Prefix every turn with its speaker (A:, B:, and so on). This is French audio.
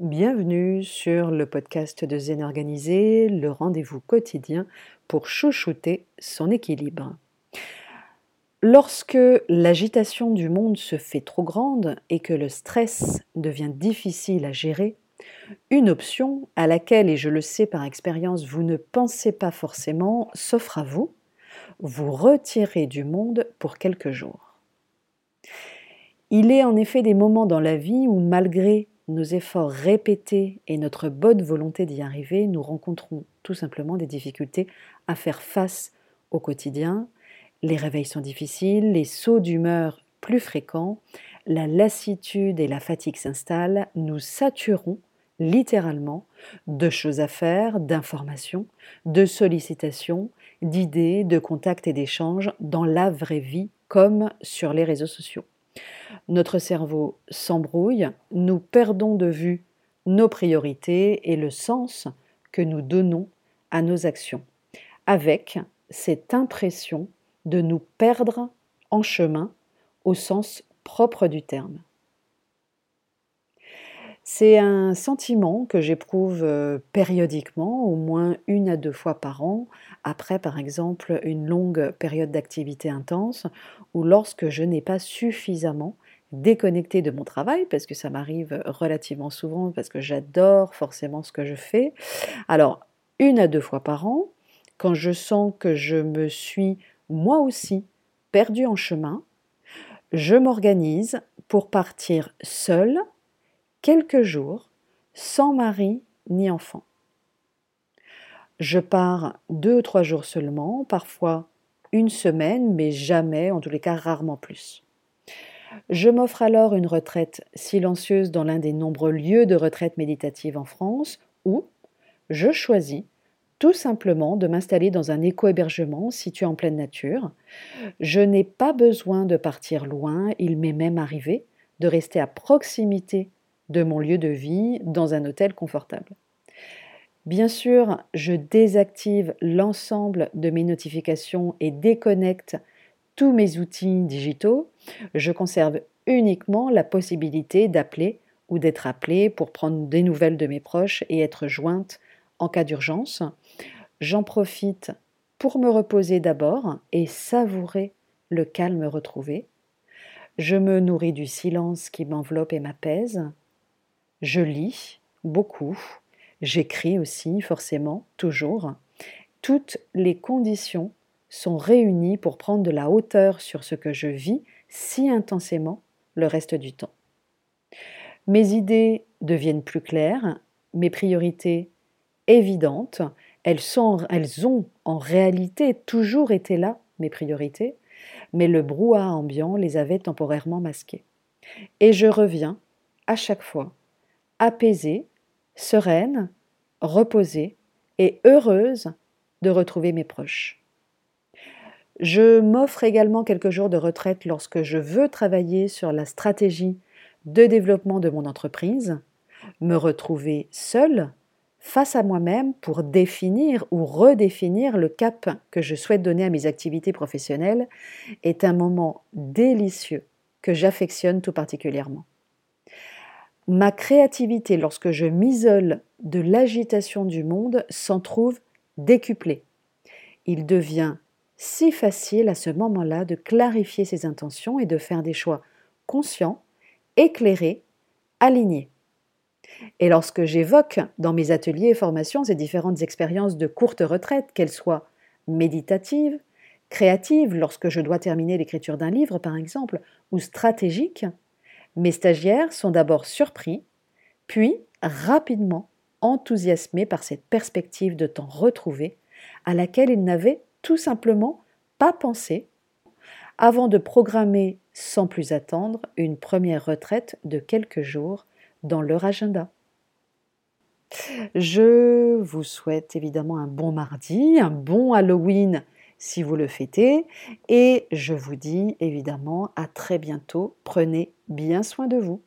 A: Bienvenue sur le podcast de Zen Organisé, le rendez-vous quotidien pour chouchouter son équilibre. Lorsque l'agitation du monde se fait trop grande et que le stress devient difficile à gérer, une option à laquelle, et je le sais par expérience, vous ne pensez pas forcément, s'offre à vous, vous retirer du monde pour quelques jours. Il est en effet des moments dans la vie où malgré nos efforts répétés et notre bonne volonté d'y arriver, nous rencontrons tout simplement des difficultés à faire face au quotidien. Les réveils sont difficiles, les sauts d'humeur plus fréquents, la lassitude et la fatigue s'installent, nous saturons littéralement de choses à faire, d'informations, de sollicitations, d'idées, de contacts et d'échanges dans la vraie vie comme sur les réseaux sociaux. Notre cerveau s'embrouille, nous perdons de vue nos priorités et le sens que nous donnons à nos actions, avec cette impression de nous perdre en chemin au sens propre du terme. C'est un sentiment que j'éprouve euh, périodiquement, au moins une à deux fois par an, après par exemple une longue période d'activité intense, ou lorsque je n'ai pas suffisamment déconnecté de mon travail, parce que ça m'arrive relativement souvent, parce que j'adore forcément ce que je fais. Alors, une à deux fois par an, quand je sens que je me suis moi aussi perdue en chemin, je m'organise pour partir seule quelques jours sans mari ni enfant. Je pars deux ou trois jours seulement, parfois une semaine, mais jamais, en tous les cas rarement plus. Je m'offre alors une retraite silencieuse dans l'un des nombreux lieux de retraite méditative en France, ou je choisis tout simplement de m'installer dans un éco-hébergement situé en pleine nature. Je n'ai pas besoin de partir loin, il m'est même arrivé de rester à proximité de mon lieu de vie dans un hôtel confortable. Bien sûr, je désactive l'ensemble de mes notifications et déconnecte tous mes outils digitaux. Je conserve uniquement la possibilité d'appeler ou d'être appelé pour prendre des nouvelles de mes proches et être jointe en cas d'urgence. J'en profite pour me reposer d'abord et savourer le calme retrouvé. Je me nourris du silence qui m'enveloppe et m'apaise. Je lis beaucoup, j'écris aussi forcément, toujours. Toutes les conditions sont réunies pour prendre de la hauteur sur ce que je vis si intensément le reste du temps. Mes idées deviennent plus claires, mes priorités évidentes, elles, sont, elles ont en réalité toujours été là, mes priorités, mais le brouhaha ambiant les avait temporairement masquées. Et je reviens à chaque fois apaisée, sereine, reposée et heureuse de retrouver mes proches. Je m'offre également quelques jours de retraite lorsque je veux travailler sur la stratégie de développement de mon entreprise, me retrouver seule face à moi-même pour définir ou redéfinir le cap que je souhaite donner à mes activités professionnelles est un moment délicieux que j'affectionne tout particulièrement. Ma créativité, lorsque je m'isole de l'agitation du monde, s'en trouve décuplée. Il devient si facile à ce moment-là de clarifier ses intentions et de faire des choix conscients, éclairés, alignés. Et lorsque j'évoque dans mes ateliers et formations ces différentes expériences de courte retraite, qu'elles soient méditatives, créatives, lorsque je dois terminer l'écriture d'un livre par exemple, ou stratégiques, mes stagiaires sont d'abord surpris, puis rapidement enthousiasmés par cette perspective de temps retrouvé à laquelle ils n'avaient tout simplement pas pensé avant de programmer sans plus attendre une première retraite de quelques jours dans leur agenda. Je vous souhaite évidemment un bon mardi, un bon Halloween si vous le fêtez. Et je vous dis évidemment à très bientôt. Prenez bien soin de vous.